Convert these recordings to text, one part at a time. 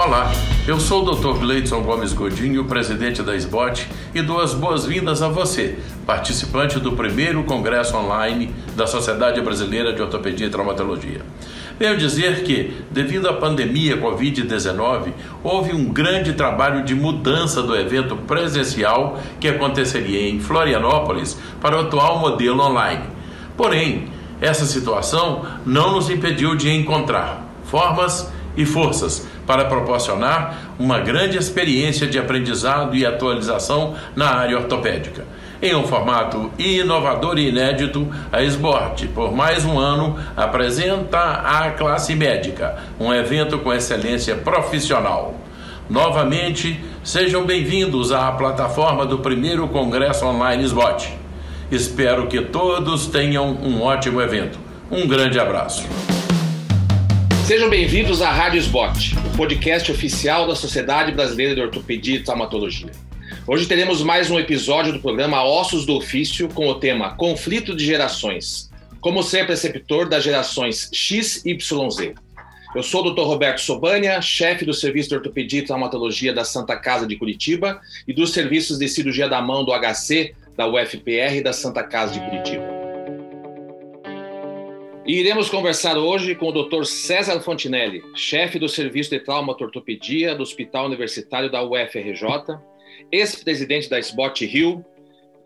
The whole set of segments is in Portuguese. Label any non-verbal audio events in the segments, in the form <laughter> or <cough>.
Olá, eu sou o Dr. Gleidson Gomes Godinho, presidente da SBOT, e dou as boas-vindas a você, participante do primeiro congresso online da Sociedade Brasileira de Ortopedia e Traumatologia. Venho dizer que, devido à pandemia Covid-19, houve um grande trabalho de mudança do evento presencial que aconteceria em Florianópolis para o atual modelo online. Porém, essa situação não nos impediu de encontrar formas e forças para proporcionar uma grande experiência de aprendizado e atualização na área ortopédica. Em um formato inovador e inédito, a SBORT, por mais um ano, apresenta a classe médica, um evento com excelência profissional. Novamente, sejam bem-vindos à plataforma do primeiro Congresso Online SBOT. Espero que todos tenham um ótimo evento. Um grande abraço. Sejam bem-vindos à Rádio Spot, o podcast oficial da Sociedade Brasileira de Ortopedia e Traumatologia. Hoje teremos mais um episódio do programa Ossos do Ofício com o tema Conflito de Gerações. Como ser preceptor das gerações X, Y, Z. Eu sou o Dr. Roberto Sobania, chefe do Serviço de Ortopedia e Traumatologia da Santa Casa de Curitiba e dos serviços de cirurgia da mão do HC, da UFPR e da Santa Casa de Curitiba. E iremos conversar hoje com o Dr. César Fontinelli, chefe do Serviço de Traumatortopedia do Hospital Universitário da UFRJ, ex-presidente da SBOT Rio,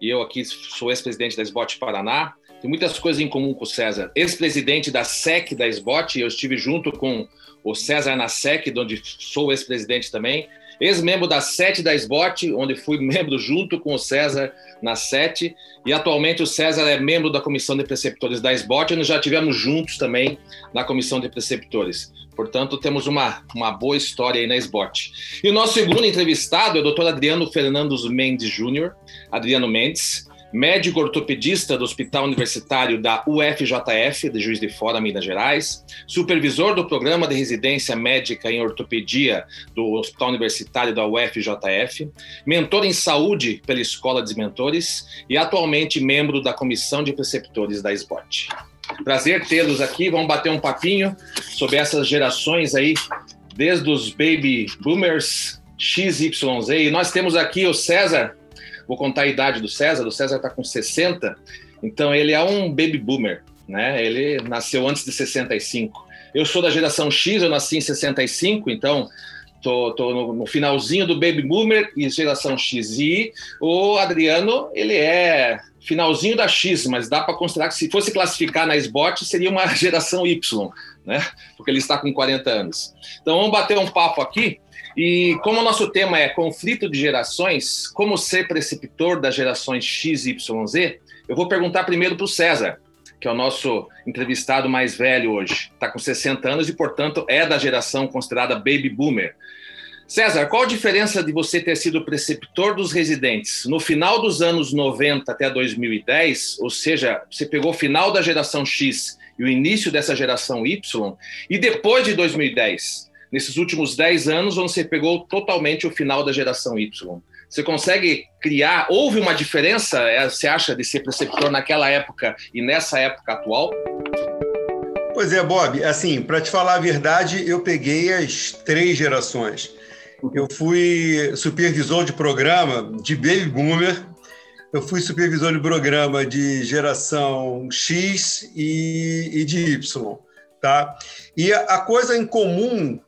e eu aqui sou ex-presidente da SBOT Paraná. Tem muitas coisas em comum com o César. Ex-presidente da SEC da SBOT, eu estive junto com o César na SEC, onde sou ex-presidente também ex-membro da SET da SBOT, onde fui membro junto com o César na SET, e atualmente o César é membro da comissão de preceptores da SBOT, e nós já tivemos juntos também na comissão de preceptores. Portanto, temos uma, uma boa história aí na SBOT. E o nosso segundo entrevistado é o Dr. Adriano Fernandes Mendes Júnior, Adriano Mendes, médico ortopedista do Hospital Universitário da UFJF, de Juiz de Fora, Minas Gerais, supervisor do programa de residência médica em ortopedia do Hospital Universitário da UFJF, mentor em saúde pela Escola de Mentores e atualmente membro da comissão de preceptores da SBOT. Prazer tê-los aqui, vamos bater um papinho sobre essas gerações aí, desde os baby boomers, XYZ, e nós temos aqui o César, Vou contar a idade do César. O César está com 60, então ele é um baby boomer, né? Ele nasceu antes de 65. Eu sou da geração X, eu nasci em 65, então tô, tô no, no, finalzinho do baby boomer e geração X. E o Adriano, ele é finalzinho da X, mas dá para considerar que se fosse classificar na SBOT, seria uma <laughs> geração Y, né? Porque ele está com 40 anos. Então vamos bater um papo aqui e como o nosso tema é conflito de gerações, como ser preceptor das gerações X, Y, Z, eu vou perguntar primeiro para o César, que é o nosso entrevistado mais velho hoje. Está com 60 anos e, portanto, é da geração considerada baby boomer. César, qual a diferença de você ter sido preceptor dos residentes no final dos anos 90 até 2010, ou seja, você pegou o final da geração X e o início dessa geração Y, e depois de 2010? Nesses últimos 10 anos, você pegou totalmente o final da geração Y. Você consegue criar? Houve uma diferença, é, você acha, de ser preceptor naquela época e nessa época atual? Pois é, Bob. Assim, para te falar a verdade, eu peguei as três gerações. Eu fui supervisor de programa de Baby Boomer, eu fui supervisor de programa de geração X e, e de Y. Tá? E a coisa em comum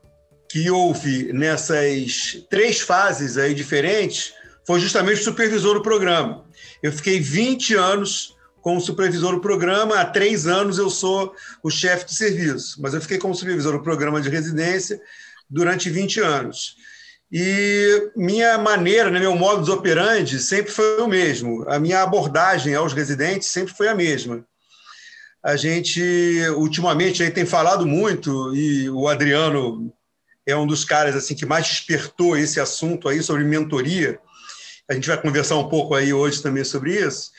que houve nessas três fases aí diferentes foi justamente o supervisor do programa. Eu fiquei 20 anos como supervisor do programa, há três anos eu sou o chefe de serviço, mas eu fiquei como supervisor do programa de residência durante 20 anos. E minha maneira, né, meu modus operandi sempre foi o mesmo. A minha abordagem aos residentes sempre foi a mesma. A gente, ultimamente, aí tem falado muito, e o Adriano é um dos caras assim que mais despertou esse assunto aí sobre mentoria. A gente vai conversar um pouco aí hoje também sobre isso.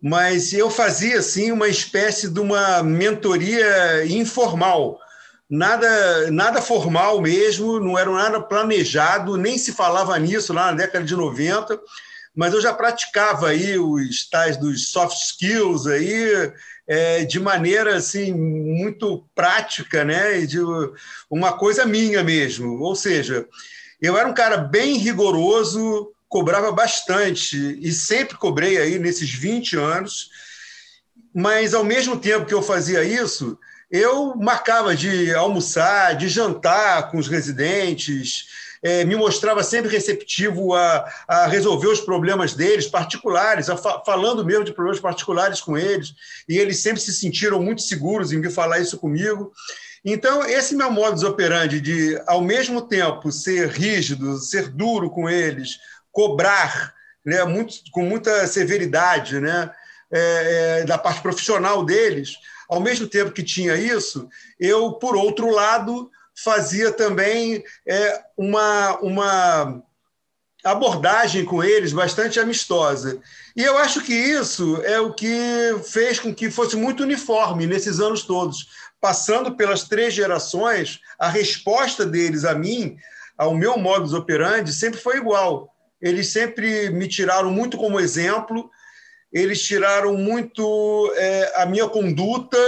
Mas eu fazia assim uma espécie de uma mentoria informal, nada nada formal mesmo, não era nada planejado, nem se falava nisso lá na década de 90, mas eu já praticava aí os tais dos soft skills aí, é, de maneira assim muito prática, né? De uma coisa minha mesmo. Ou seja, eu era um cara bem rigoroso, cobrava bastante e sempre cobrei aí nesses 20 anos, mas ao mesmo tempo que eu fazia isso, eu marcava de almoçar, de jantar com os residentes, é, me mostrava sempre receptivo a, a, resolver os problemas deles, particulares, fa falando mesmo de problemas particulares com eles, e eles sempre se sentiram muito seguros em vir falar isso comigo. Então, esse meu modus operandi de, ao mesmo tempo, ser rígido, ser duro com eles, cobrar né, muito, com muita severidade né, é, é, da parte profissional deles, ao mesmo tempo que tinha isso, eu, por outro lado, fazia também é, uma, uma abordagem com eles bastante amistosa. E eu acho que isso é o que fez com que fosse muito uniforme nesses anos todos. Passando pelas três gerações, a resposta deles a mim, ao meu modus operandi, sempre foi igual. Eles sempre me tiraram muito como exemplo, eles tiraram muito é, a minha conduta,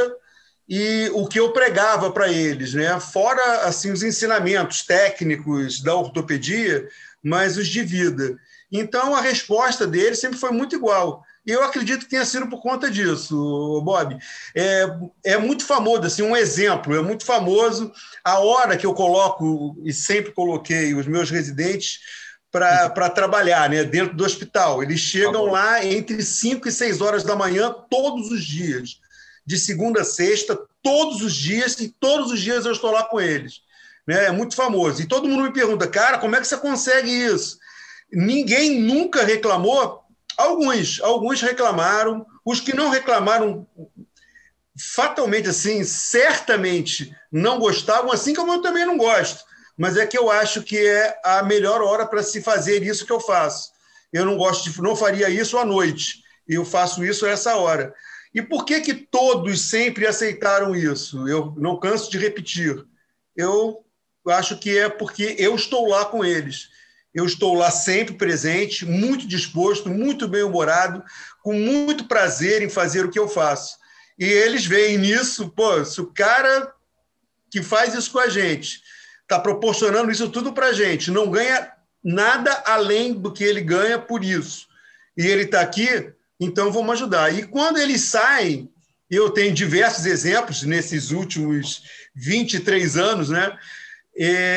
e o que eu pregava para eles, né? Fora assim os ensinamentos técnicos da ortopedia, mas os de vida. Então a resposta deles sempre foi muito igual. E eu acredito que tenha sido por conta disso, Bob. É, é muito famoso, assim, um exemplo, é muito famoso a hora que eu coloco, e sempre coloquei os meus residentes para trabalhar né, dentro do hospital. Eles chegam tá lá entre 5 e 6 horas da manhã todos os dias de segunda a sexta, todos os dias, e todos os dias eu estou lá com eles. Né? É muito famoso. E todo mundo me pergunta, cara, como é que você consegue isso? Ninguém nunca reclamou. Alguns, alguns reclamaram. Os que não reclamaram, fatalmente assim, certamente não gostavam, assim como eu também não gosto. Mas é que eu acho que é a melhor hora para se fazer isso que eu faço. Eu não gosto de, não faria isso à noite. Eu faço isso a essa hora. E por que, que todos sempre aceitaram isso? Eu não canso de repetir. Eu acho que é porque eu estou lá com eles. Eu estou lá sempre presente, muito disposto, muito bem-humorado, com muito prazer em fazer o que eu faço. E eles veem nisso, pô, se o cara que faz isso com a gente está proporcionando isso tudo para a gente, não ganha nada além do que ele ganha por isso, e ele está aqui, então vamos ajudar. E quando eles saem, eu tenho diversos exemplos nesses últimos 23 anos, né?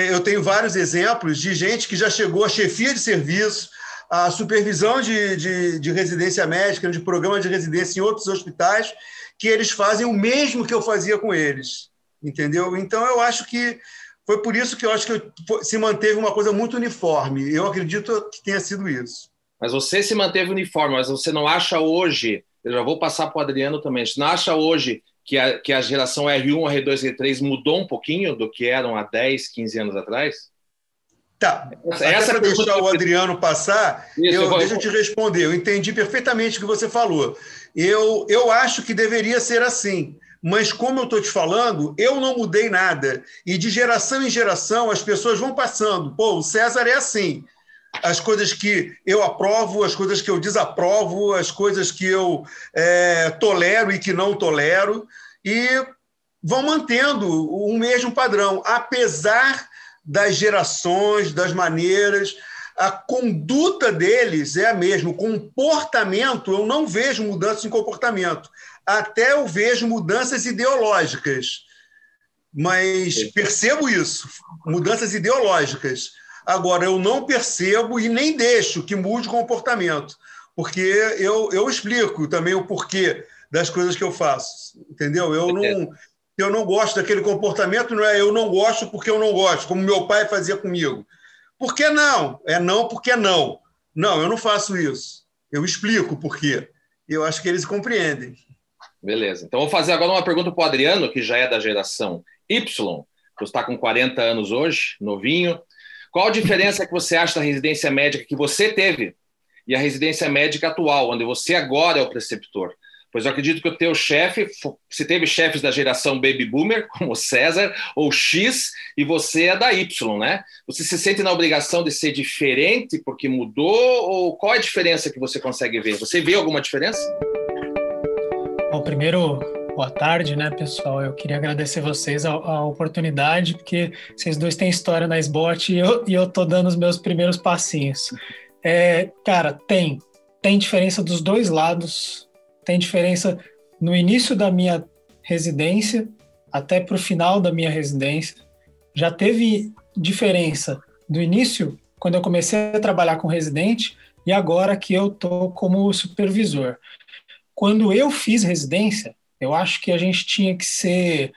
Eu tenho vários exemplos de gente que já chegou a chefia de serviço, a supervisão de, de, de residência médica, de programa de residência em outros hospitais, que eles fazem o mesmo que eu fazia com eles, entendeu? Então eu acho que foi por isso que eu acho que se manteve uma coisa muito uniforme. Eu acredito que tenha sido isso. Mas você se manteve uniforme, mas você não acha hoje, eu já vou passar para o Adriano também, você não acha hoje que a, que a geração R1, R2, R3 mudou um pouquinho do que eram há 10, 15 anos atrás? Tá. Essa, essa para deixar o Adriano passar, Isso, eu, eu vou... deixa eu te responder. Eu entendi perfeitamente o que você falou. Eu, eu acho que deveria ser assim. Mas, como eu estou te falando, eu não mudei nada. E de geração em geração, as pessoas vão passando. Pô, o César é assim as coisas que eu aprovo, as coisas que eu desaprovo, as coisas que eu é, tolero e que não tolero, e vão mantendo o mesmo padrão, apesar das gerações, das maneiras, a conduta deles é a mesma, o comportamento, eu não vejo mudanças em comportamento, até eu vejo mudanças ideológicas, mas percebo isso, mudanças ideológicas Agora, eu não percebo e nem deixo que mude o comportamento, porque eu, eu explico também o porquê das coisas que eu faço, entendeu? Eu não, eu não gosto daquele comportamento, não é eu não gosto porque eu não gosto, como meu pai fazia comigo. Por que não? É não porque não. Não, eu não faço isso. Eu explico por quê. Eu acho que eles compreendem. Beleza. Então, vou fazer agora uma pergunta para o Adriano, que já é da geração Y. Você está com 40 anos hoje, novinho. Qual a diferença que você acha da residência médica que você teve e a residência médica atual, onde você agora é o preceptor? Pois eu acredito que o teu chefe, se teve chefes da geração Baby Boomer, <laughs> como César, ou X, e você é da Y, né? Você se sente na obrigação de ser diferente porque mudou? Ou qual é a diferença que você consegue ver? Você vê alguma diferença? Bom, primeiro, boa tarde, né, pessoal? Eu queria agradecer vocês a, a oportunidade, porque vocês dois têm história na SBOT e eu, e eu tô dando os meus primeiros passinhos. É, cara, tem. Tem diferença dos dois lados. Tem diferença no início da minha residência até para o final da minha residência. Já teve diferença do início, quando eu comecei a trabalhar com residente, e agora que eu tô como supervisor. Quando eu fiz residência, eu acho que a gente tinha que ser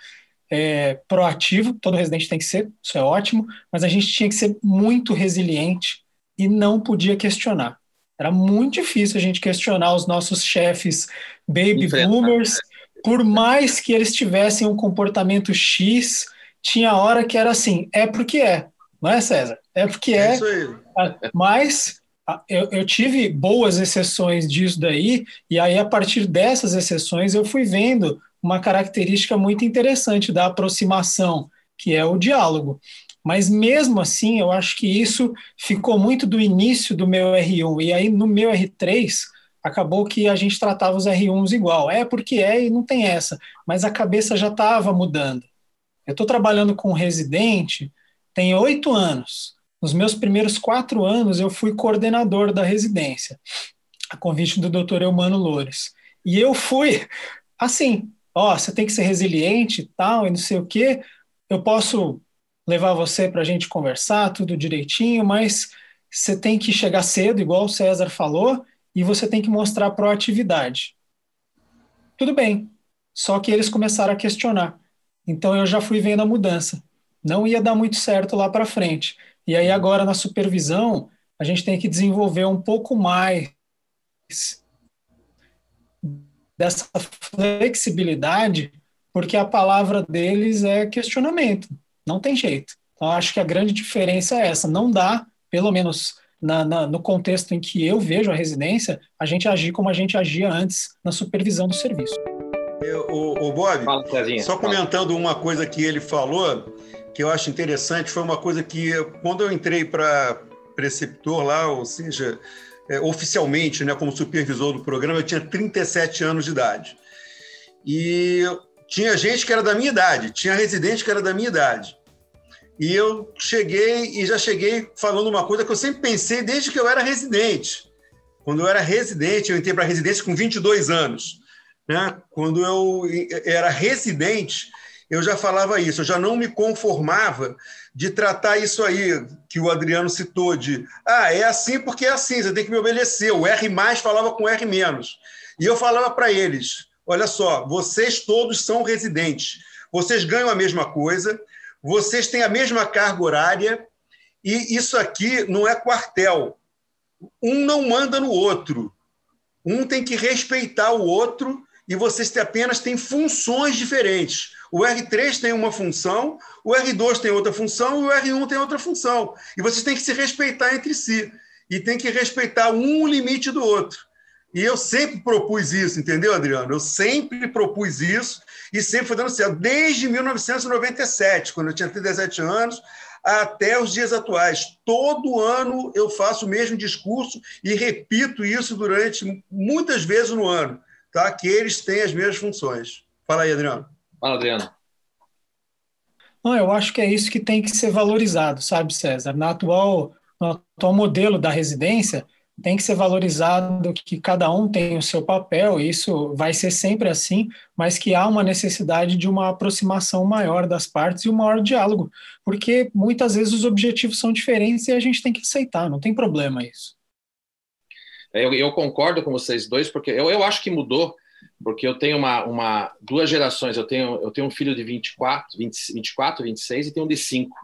é, proativo, todo residente tem que ser, isso é ótimo, mas a gente tinha que ser muito resiliente e não podia questionar. Era muito difícil a gente questionar os nossos chefes baby boomers, por mais que eles tivessem um comportamento X, tinha hora que era assim, é porque é, não é, César? É porque é. é isso aí. Mas eu, eu, tive boas exceções disso daí, e aí a partir dessas exceções eu fui vendo uma característica muito interessante da aproximação, que é o diálogo. Mas mesmo assim, eu acho que isso ficou muito do início do meu R1, e aí no meu R3 acabou que a gente tratava os R1s igual. É porque é e não tem essa, mas a cabeça já estava mudando. Eu estou trabalhando com um residente, tem oito anos. Nos meus primeiros quatro anos, eu fui coordenador da residência, a convite do Dr. Eumano Loures. E eu fui assim: ó, você tem que ser resiliente e tal, e não sei o quê. Eu posso levar você para a gente conversar, tudo direitinho, mas você tem que chegar cedo, igual o César falou, e você tem que mostrar proatividade. Tudo bem, só que eles começaram a questionar. Então eu já fui vendo a mudança. Não ia dar muito certo lá para frente. E aí agora na supervisão, a gente tem que desenvolver um pouco mais dessa flexibilidade, porque a palavra deles é questionamento. Não tem jeito. Então acho que a grande diferença é essa. Não dá, pelo menos na, na, no contexto em que eu vejo a residência, a gente agir como a gente agia antes na supervisão do serviço. O, o Bob, Fala, só comentando uma coisa que ele falou, que eu acho interessante, foi uma coisa que, quando eu entrei para preceptor lá, ou seja, é, oficialmente, né, como supervisor do programa, eu tinha 37 anos de idade. E tinha gente que era da minha idade, tinha residente que era da minha idade. E eu cheguei e já cheguei falando uma coisa que eu sempre pensei desde que eu era residente. Quando eu era residente, eu entrei para residência com 22 anos. Né? Quando eu era residente, eu já falava isso, eu já não me conformava de tratar isso aí que o Adriano citou de ah, é assim porque é assim, você tem que me obedecer. O R mais falava com R menos. E eu falava para eles: olha só, vocês todos são residentes, vocês ganham a mesma coisa, vocês têm a mesma carga horária e isso aqui não é quartel. Um não manda no outro. Um tem que respeitar o outro e vocês apenas têm funções diferentes. O R3 tem uma função, o R2 tem outra função e o R1 tem outra função. E vocês têm que se respeitar entre si. E tem que respeitar um limite do outro. E eu sempre propus isso, entendeu, Adriano? Eu sempre propus isso e sempre foi dando certo, desde 1997, quando eu tinha 37 anos, até os dias atuais. Todo ano eu faço o mesmo discurso e repito isso durante muitas vezes no ano, tá? que eles têm as mesmas funções. Fala aí, Adriano. Fala, Adriano. Não, eu acho que é isso que tem que ser valorizado, sabe, César? Na atual, no atual modelo da residência, tem que ser valorizado que cada um tem o seu papel, e isso vai ser sempre assim, mas que há uma necessidade de uma aproximação maior das partes e um maior diálogo, porque muitas vezes os objetivos são diferentes e a gente tem que aceitar, não tem problema isso. É, eu, eu concordo com vocês dois, porque eu, eu acho que mudou, porque eu tenho uma, uma duas gerações, eu tenho, eu tenho um filho de 24, 20, 24, 26 e tenho um de 5.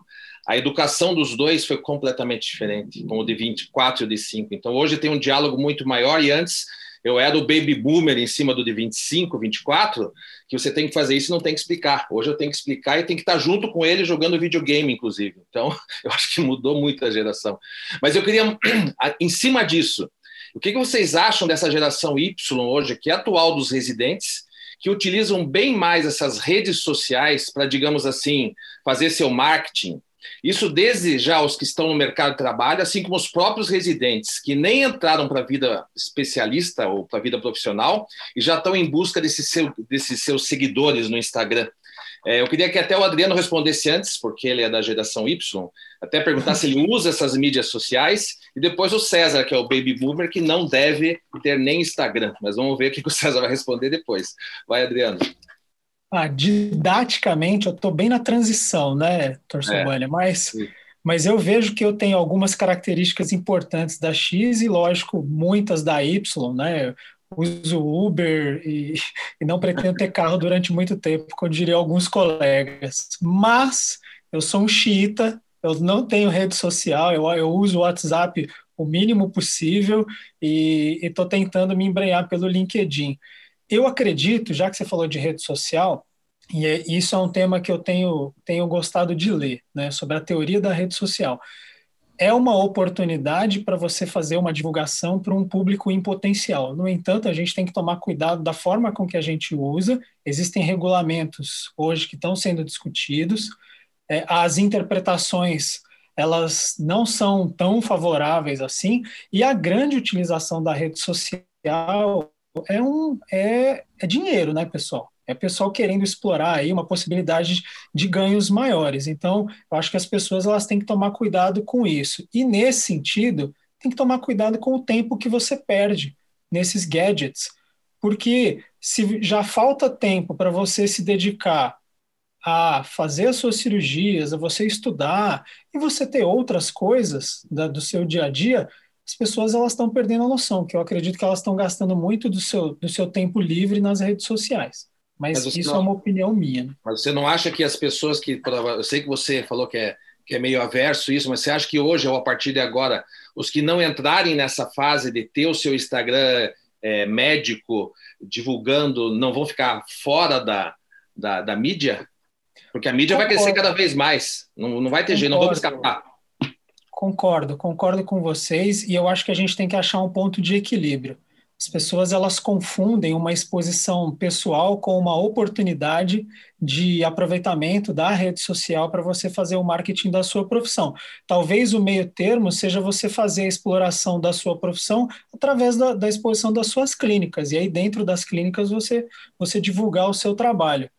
A educação dos dois foi completamente diferente, com o de 24 e o de 5. Então, hoje tem um diálogo muito maior, e antes eu era o baby boomer em cima do de 25, 24, que você tem que fazer isso e não tem que explicar. Hoje eu tenho que explicar e tem que estar junto com ele jogando videogame, inclusive. Então, <laughs> eu acho que mudou muito a geração. Mas eu queria, <clears throat> em cima disso, o que vocês acham dessa geração Y hoje, que é atual dos residentes, que utilizam bem mais essas redes sociais para, digamos assim, fazer seu marketing, Isso desde já os que estão no mercado de trabalho, assim como os próprios residentes, que nem entraram para a vida especialista ou para a vida profissional e já estão em busca seu, desses seus seguidores no Instagram. É, eu queria que até o Adriano respondesse antes, porque ele é da geração Y, até perguntar se ele <laughs> usa essas mídias sociais, e depois o César, que é o baby boomer, que não deve ter nem Instagram. Mas vamos ver o que o César vai responder depois. Vai, Adriano. Ah, didaticamente, eu estou bem na transição, né, Torçobanha? É. Mas, mas eu vejo que eu tenho algumas características importantes da X e, lógico, muitas da Y, né? Uso Uber e, e, não pretendo ter carro durante muito tempo, como diria alguns colegas. Mas eu sou um xiita, eu não tenho rede social, eu, eu uso o WhatsApp o mínimo possível e estou tentando me embrenhar pelo LinkedIn. Eu acredito, já que você falou de rede social, e é, isso é um tema que eu tenho, tenho gostado de ler, né, sobre a teoria da rede social. É uma oportunidade para você fazer uma divulgação para um público em potencial. No entanto, a gente tem que tomar cuidado da forma com que a gente usa. Existem regulamentos hoje que estão sendo discutidos. É, as interpretações elas não são tão favoráveis assim, e a grande utilização da rede social é, um, é, é dinheiro, né, pessoal? É pessoal querendo explorar aí uma possibilidade de ganhos maiores. Então, eu acho que as pessoas elas têm que tomar cuidado com isso. E nesse sentido, tem que tomar cuidado com o tempo que você perde nesses gadgets, porque se já falta tempo para você se dedicar a fazer as suas cirurgias, a você estudar e você ter outras coisas da, do seu dia a dia, as pessoas elas estão perdendo a noção, que eu acredito que elas estão gastando muito do seu, do seu tempo livre nas redes sociais. Mas, Mas isso não, é uma opinião minha. Né? Mas você não acha que as pessoas que. Eu sei que você falou que é, que é meio averso isso, mas você acha que hoje, ou a partir de agora, os que não entrarem nessa fase de ter o seu Instagram é, médico divulgando não vão ficar fora da, da, da mídia? Porque a mídia concordo. vai crescer cada vez mais. Não, não vai ter concordo. jeito, não vamos escapar. Concordo, concordo com vocês e eu acho que a gente tem que achar um ponto de equilíbrio. As pessoas elas confundem uma exposição pessoal com uma oportunidade de aproveitamento da rede social para você fazer o marketing da sua profissão. Talvez o meio termo seja você fazer a exploração da sua profissão através da, da exposição das suas clínicas e aí dentro das clínicas você você divulgar o seu trabalho.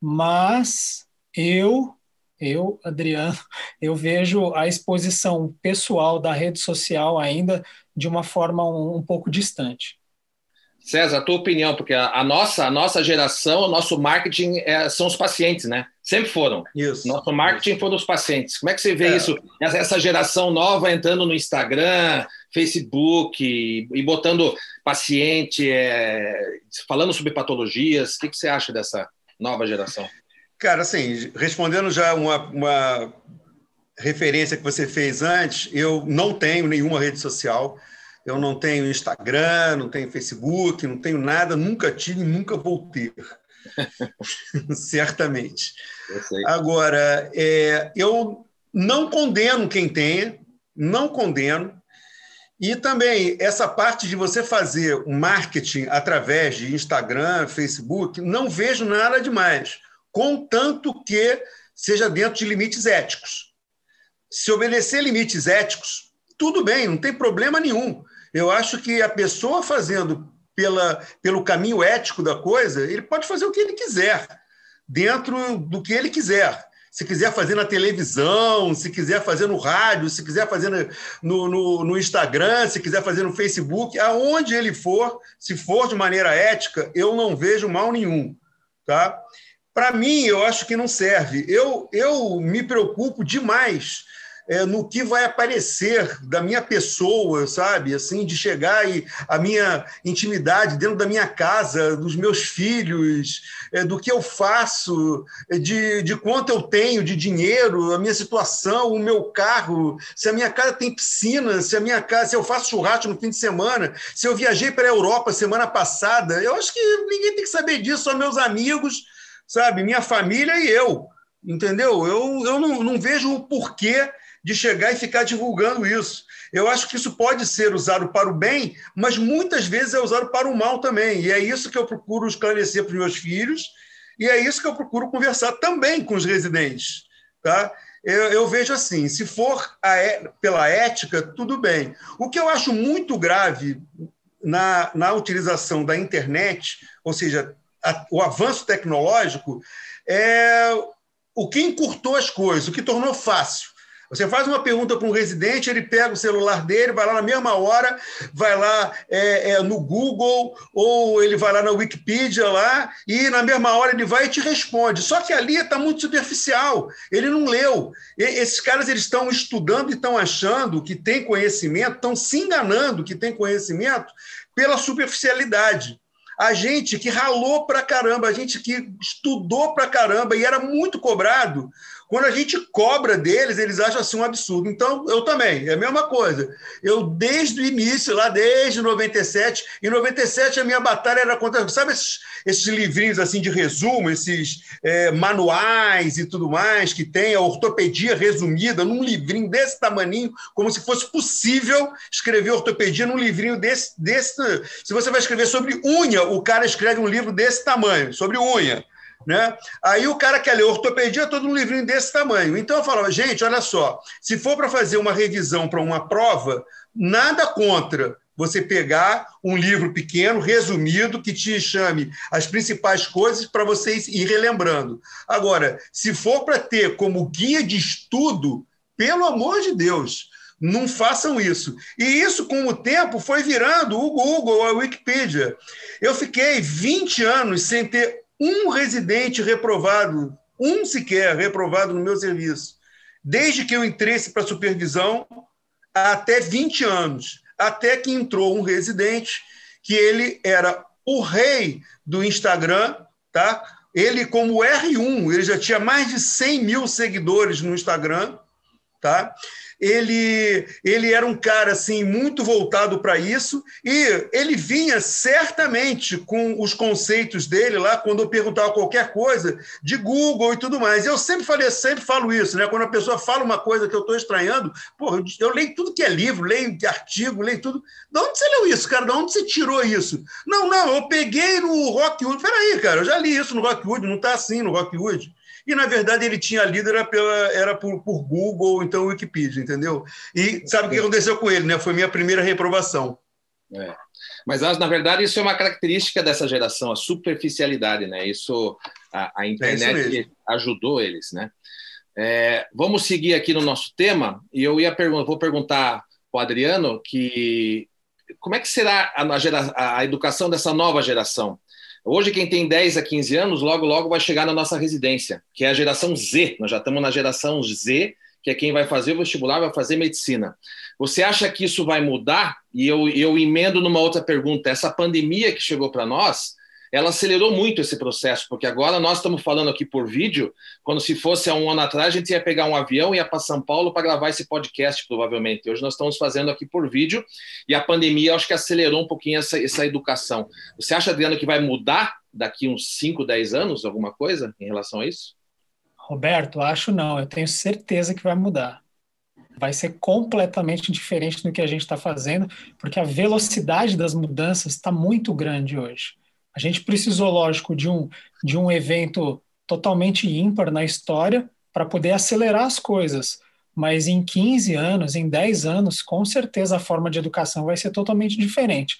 Mas eu eu, Adriano, <laughs> eu vejo a exposição pessoal da rede social ainda de uma forma um, um pouco distante. César, a tua opinião, porque a, a, nossa, a nossa geração, o nosso marketing é, são os pacientes, né? Sempre foram. Isso. Nosso marketing isso. foram os pacientes. Como é que você vê é. isso? Essa, essa, geração nova entrando no Instagram, Facebook e, e botando paciente, é, falando sobre patologias. O que, que você acha dessa nova geração? Cara, assim, respondendo já uma, uma referência que você fez antes, eu não tenho nenhuma rede social. Eu não tenho Instagram, não tenho Facebook, não tenho nada, nunca tive e nunca vou ter. <laughs> Certamente. Agora, é, eu não condeno quem tenha, não condeno. E também essa parte de você fazer marketing através de Instagram, Facebook, não vejo nada demais contanto que seja dentro de limites éticos. Se obedecer limites éticos, tudo bem, não tem problema nenhum. Eu acho que a pessoa fazendo pela, pelo caminho ético da coisa, ele pode fazer o que ele quiser, dentro do que ele quiser. Se quiser fazer na televisão, se quiser fazer no rádio, se quiser fazer no, no, no Instagram, se quiser fazer no Facebook, aonde ele for, se for de maneira ética, eu não vejo mal nenhum. Tá? Para mim, eu acho que não serve. Eu, eu me preocupo demais é, no que vai aparecer da minha pessoa, sabe? Assim, de chegar e a minha intimidade dentro da minha casa, dos meus filhos, é, do que eu faço, é, de, de quanto eu tenho de dinheiro, a minha situação, o meu carro, se a minha casa tem piscina, se a minha casa, se eu faço churrasco no fim de semana, se eu viajei para a Europa semana passada. Eu acho que ninguém tem que saber disso, só meus amigos sabe? Minha família e eu, entendeu? Eu, eu não, não vejo o porquê de chegar e ficar divulgando isso. Eu acho que isso pode ser usado para o bem, mas muitas vezes é usado para o mal também. E é isso que eu procuro esclarecer para os meus filhos, e é isso que eu procuro conversar também com os residentes. Tá? eu, eu vejo assim: se for é, pela ética, tudo bem. O que eu acho muito grave na, na utilização da internet, ou seja, a, o avanço tecnológico, é o que encurtou as coisas, o que tornou fácil. Você faz uma pergunta para um residente, ele pega o celular dele, vai lá na mesma hora, vai lá é, é, no Google ou ele vai lá na Wikipedia lá e na mesma hora ele vai e te responde. Só que ali está muito superficial. Ele não leu. E, esses caras eles estão estudando e estão achando que tem conhecimento, estão se enganando que tem conhecimento pela superficialidade a gente que ralou para caramba, a gente que estudou para caramba e era muito cobrado, quando a gente cobra deles, eles acham assim um absurdo. Então, eu também, é a mesma coisa. Eu, desde o início, lá desde 97, em 97 a minha batalha era contra. Sabe esses, esses livrinhos assim de resumo, esses é, manuais e tudo mais, que tem a ortopedia resumida num livrinho desse tamaninho, como se fosse possível escrever ortopedia num livrinho desse. desse se você vai escrever sobre unha, o cara escreve um livro desse tamanho, sobre unha. Né? Aí o cara quer ler ortopedia todo um livrinho desse tamanho. Então eu falava, gente, olha só, se for para fazer uma revisão para uma prova, nada contra você pegar um livro pequeno, resumido, que te chame as principais coisas para vocês ir relembrando. Agora, se for para ter como guia de estudo, pelo amor de Deus, não façam isso. E isso, com o tempo, foi virando o Google, a Wikipedia. Eu fiquei 20 anos sem ter um residente reprovado, um sequer reprovado no meu serviço, desde que eu entrei para supervisão até 20 anos, até que entrou um residente que ele era o rei do Instagram, tá? Ele, como R1, ele já tinha mais de 100 mil seguidores no Instagram, tá? Ele, ele era um cara assim muito voltado para isso e ele vinha certamente com os conceitos dele lá quando eu perguntava qualquer coisa de Google e tudo mais. Eu sempre falei, sempre falo isso, né? Quando a pessoa fala uma coisa que eu estou estranhando, porra, eu leio tudo que é livro, leio artigo, leio tudo. De onde você leu isso, cara? De onde você tirou isso? Não, não, eu peguei no Rockwood. Peraí, cara, eu já li isso no Rockwood, não está assim no Rockwood e na verdade ele tinha lido era, pela, era por, por Google, então Wikipedia, entendeu? E sabe o que aconteceu com ele, né? Foi minha primeira reprovação. É. Mas na verdade isso é uma característica dessa geração, a superficialidade, né? Isso a, a internet é ajudou eles, né? É, vamos seguir aqui no nosso tema e eu ia perguntar, vou perguntar para o Adriano que como é que será a, gera, a educação dessa nova geração? Hoje, quem tem 10 a 15 anos, logo, logo vai chegar na nossa residência, que é a geração Z. Nós já estamos na geração Z, que é quem vai fazer o vestibular, vai fazer medicina. Você acha que isso vai mudar? E eu, eu emendo numa outra pergunta. Essa pandemia que chegou para nós, ela acelerou muito esse processo, porque agora nós estamos falando aqui por vídeo, quando se fosse há um ano atrás, a gente ia pegar um avião e ia para São Paulo para gravar esse podcast, provavelmente. Hoje nós estamos fazendo aqui por vídeo, e a pandemia acho que acelerou um pouquinho essa, essa educação. Você acha, Adriano, que vai mudar daqui uns 5, 10 anos alguma coisa em relação a isso? Roberto, acho não, eu tenho certeza que vai mudar vai ser completamente diferente do que a gente está fazendo, porque a velocidade das mudanças está muito grande hoje. A gente precisou, lógico, de um, de um evento totalmente ímpar na história para poder acelerar as coisas. Mas em 15 anos, em 10 anos, com certeza a forma de educação vai ser totalmente diferente.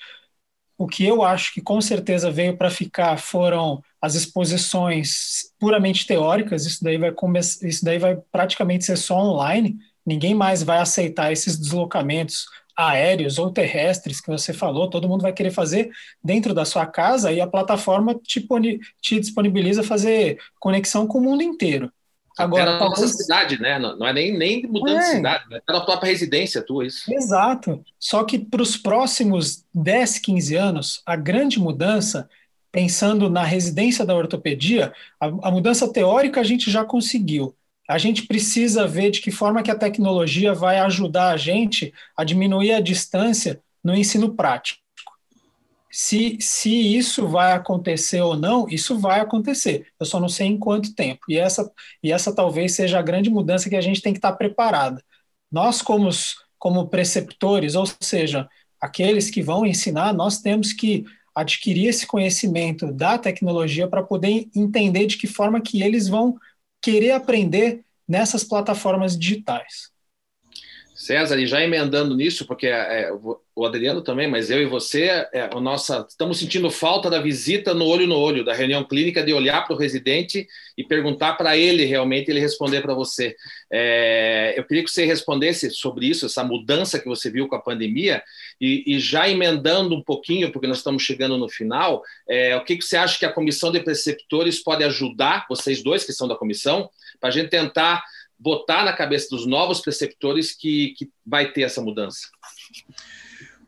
O que eu acho que com certeza veio para ficar foram as exposições puramente teóricas, isso daí vai isso daí vai praticamente ser só online, ninguém mais vai aceitar esses deslocamentos aéreos ou terrestres que você falou, todo mundo vai querer fazer dentro da sua casa e a plataforma te, te disponibiliza fazer conexão com o mundo inteiro. Agora, na talvez... nossa cidade, né? Não é nem, nem mudando é. de cidade, é na própria residência tua isso. Exato. Só que para os próximos 10, 15 anos, a grande mudança, pensando na residência da ortopedia, a, a mudança teórica a gente já conseguiu a gente precisa ver de que forma que a tecnologia vai ajudar a gente a diminuir a distância no ensino prático. Se, se isso vai acontecer ou não, isso vai acontecer. Eu só não sei em quanto tempo. E essa, e essa talvez seja a grande mudança que a gente tem que estar preparada. Nós, como, como preceptores, ou seja, aqueles que vão ensinar, nós temos que adquirir esse conhecimento da tecnologia para poder entender de que forma que eles vão querer aprender nessas plataformas digitais. César, e já emendando nisso, porque é, o Adriano também, mas eu e você, é, o nossa, estamos sentindo falta da visita no olho no olho, da reunião clínica, de olhar para o residente e perguntar para ele realmente, ele responder para você. É, eu queria que você respondesse sobre isso, essa mudança que você viu com a pandemia, e, e já emendando um pouquinho, porque nós estamos chegando no final, é, o que, que você acha que a comissão de preceptores pode ajudar, vocês dois que são da comissão, para a gente tentar botar na cabeça dos novos preceptores que, que vai ter essa mudança?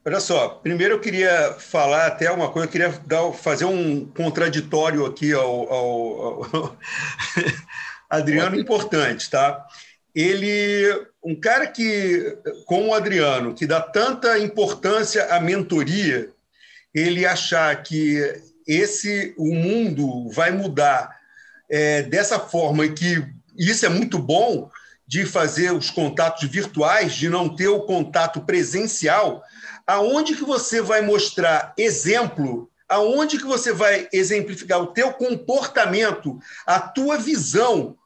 Olha só, primeiro eu queria falar até uma coisa, eu queria dar, fazer um contraditório aqui ao, ao, ao <laughs> Adriano importante, tá? Ele, um cara que, como o Adriano, que dá tanta importância à mentoria, ele achar que esse o mundo vai mudar é, dessa forma e que isso é muito bom de fazer os contatos virtuais, de não ter o contato presencial, aonde que você vai mostrar exemplo, aonde que você vai exemplificar o teu comportamento, a tua visão,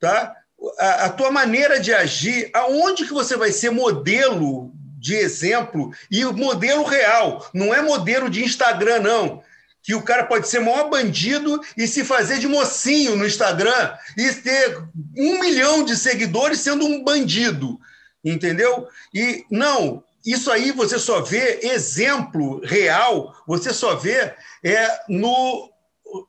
tá? A, tua maneira de agir, aonde que você vai ser modelo de exemplo e modelo real, não é modelo de Instagram não que o cara pode ser maior bandido e se fazer de mocinho no Instagram e ter um milhão de seguidores sendo um bandido, entendeu? E não, isso aí você só vê exemplo real, você só vê é no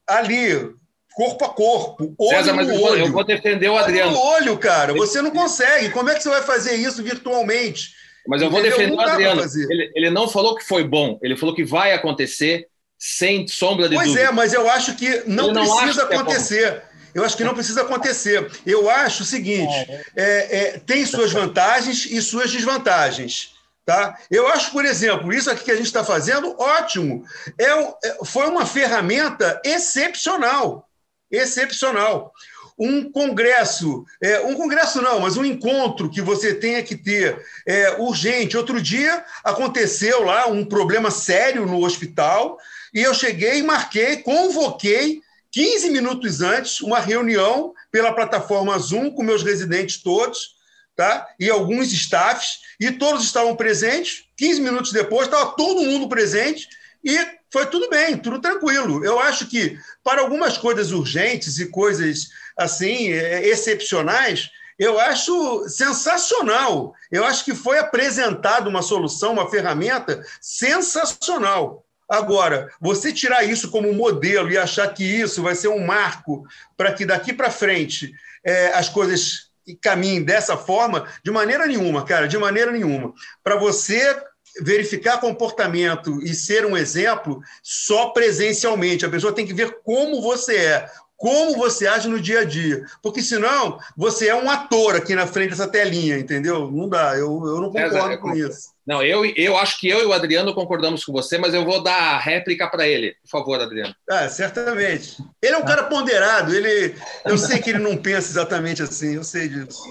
ali corpo a corpo, olho César, mas no olho. Eu vou defender o Adriano. No olho, cara, você não consegue. Como é que você vai fazer isso virtualmente? Mas eu vou Entendeu? defender o Adriano. Ele, ele não falou que foi bom, ele falou que vai acontecer sem sombra de pois dúvida. Pois é, mas eu acho que não, não precisa é acontecer. É eu acho que não precisa acontecer. Eu acho o seguinte: é, é, tem suas vantagens e suas desvantagens. Tá? Eu acho, por exemplo, isso aqui que a gente está fazendo, ótimo. É, é, foi uma ferramenta excepcional. Excepcional. Um congresso, é, um congresso não, mas um encontro que você tenha que ter é, urgente. Outro dia aconteceu lá um problema sério no hospital e eu cheguei, marquei, convoquei 15 minutos antes uma reunião pela plataforma Zoom com meus residentes todos, tá? E alguns staffs, e todos estavam presentes. 15 minutos depois estava todo mundo presente e foi tudo bem, tudo tranquilo. Eu acho que para algumas coisas urgentes e coisas assim é, excepcionais, eu acho sensacional. Eu acho que foi apresentada uma solução, uma ferramenta sensacional. Agora, você tirar isso como modelo e achar que isso vai ser um marco para que daqui para frente é, as coisas caminhem dessa forma, de maneira nenhuma, cara, de maneira nenhuma. Para você verificar comportamento e ser um exemplo só presencialmente, a pessoa tem que ver como você é, como você age no dia a dia. Porque senão você é um ator aqui na frente dessa telinha, entendeu? Não dá, eu, eu não concordo com isso. Não, eu, eu acho que eu e o Adriano concordamos com você, mas eu vou dar a réplica para ele. Por favor, Adriano. Ah, certamente. Ele é um cara ponderado, ele, eu sei que ele não pensa exatamente assim, eu sei disso.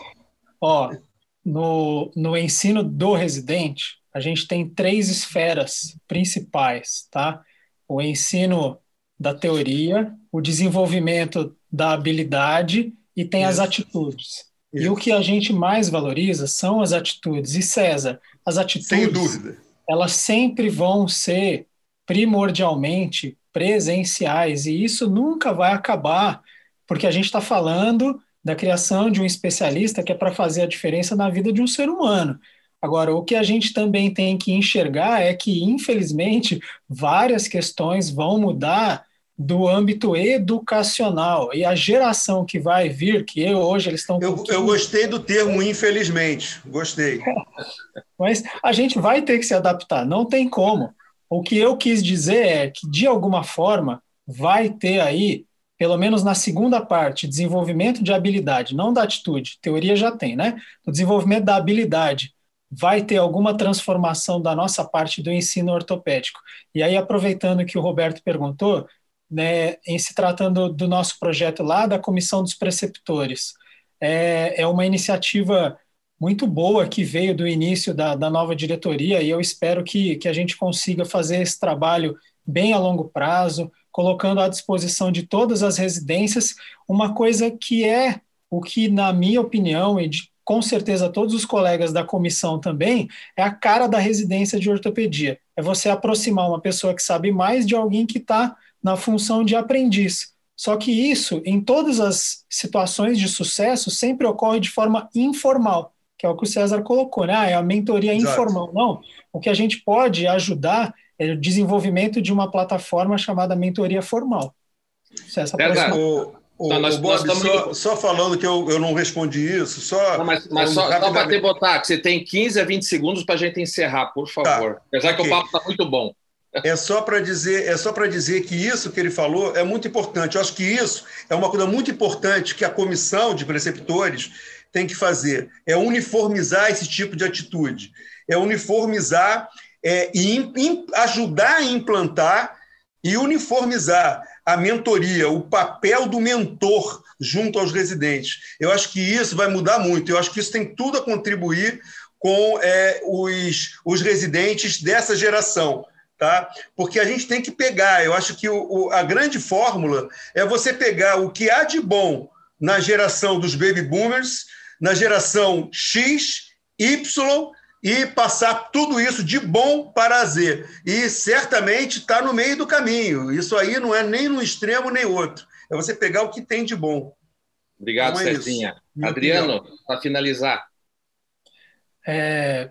Ó, no, no ensino do residente, a gente tem três esferas principais, tá? O ensino da teoria, o desenvolvimento da habilidade e tem Isso. as atitudes. Isso. E o que a gente mais valoriza são as atitudes. E César, as atitudes, Sem dúvida. elas sempre vão ser primordialmente presenciais e isso nunca vai acabar, porque a gente está falando da criação de um especialista que é para fazer a diferença na vida de um ser humano. Agora, o que a gente também tem que enxergar é que, infelizmente, várias questões vão mudar do âmbito educacional e a geração que vai vir, que eu, hoje eles estão. Eu, pouquinho... eu gostei do termo, infelizmente, gostei. <laughs> Mas a gente vai ter que se adaptar, não tem como. O que eu quis dizer é que, de alguma forma, vai ter aí, pelo menos na segunda parte, desenvolvimento de habilidade, não da atitude, teoria já tem, né? O desenvolvimento da habilidade vai ter alguma transformação da nossa parte do ensino ortopédico. E aí, aproveitando que o Roberto perguntou, né, em se tratando do nosso projeto lá da Comissão dos Preceptores. É, é uma iniciativa muito boa que veio do início da, da nova diretoria e eu espero que, que a gente consiga fazer esse trabalho bem a longo prazo, colocando à disposição de todas as residências uma coisa que é o que, na minha opinião, e de, com certeza todos os colegas da comissão também, é a cara da residência de ortopedia. É você aproximar uma pessoa que sabe mais de alguém que está na função de aprendiz. Só que isso, em todas as situações de sucesso, sempre ocorre de forma informal, que é o que o César colocou, né? Ah, é a mentoria Exato. informal. Não, o que a gente pode ajudar é o desenvolvimento de uma plataforma chamada mentoria formal. Se essa César, o, o, nós, o Bob, nós só, só, falando que eu, eu não respondi isso, só. Não, mas, mas só, só para te botar, que você tem 15 a 20 segundos para a gente encerrar, por tá, favor. Tá, Apesar okay. que o papo está muito bom. É só para dizer, é só para dizer que isso que ele falou é muito importante. Eu acho que isso é uma coisa muito importante que a comissão de preceptores tem que fazer. É uniformizar esse tipo de atitude. É uniformizar é, e ajudar a implantar e uniformizar a mentoria, o papel do mentor junto aos residentes. Eu acho que isso vai mudar muito. Eu acho que isso tem tudo a contribuir com é, os, os residentes dessa geração tá? Porque a gente tem que pegar. Eu acho que o, o, a grande fórmula é você pegar o que há de bom na geração dos baby boomers, na geração X, Y e passar tudo isso de bom para Z. E certamente está no meio do caminho. Isso aí não é nem no extremo nem outro. É você pegar o que tem de bom. Obrigado, então é Cezinha. Adriano, para finalizar. É,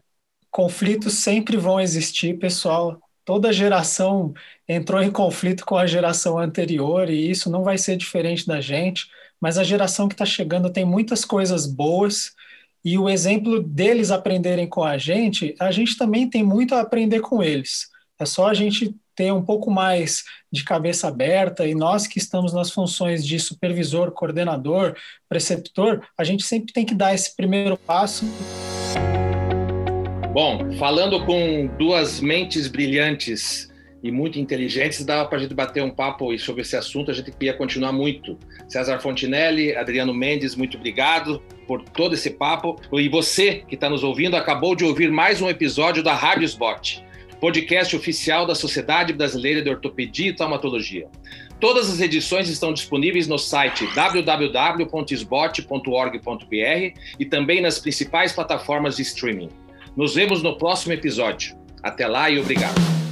conflitos sempre vão existir, pessoal toda geração entrou em conflito com a geração anterior e isso não vai ser diferente da gente, mas a geração que está chegando tem muitas coisas boas e o exemplo deles aprenderem com a gente, a gente também tem muito a aprender com eles. É só a gente ter um pouco mais de cabeça aberta e nós que estamos nas funções de supervisor, coordenador, preceptor, a gente sempre tem que dar esse primeiro passo. Bom, falando com duas mentes brilhantes e muito inteligentes, dava para a gente bater um papo sobre esse assunto, a gente queria continuar muito. César Fontinelli, Adriano Mendes, muito obrigado por todo esse papo. E você que está nos ouvindo, acabou de ouvir mais um episódio da Rádio Spot, podcast oficial da Sociedade Brasileira de Ortopedia e Traumatologia. Todas as edições estão disponíveis no site www.sbot.org.br e também nas principais plataformas de streaming. Nos vemos no próximo episódio. Até lá e obrigado.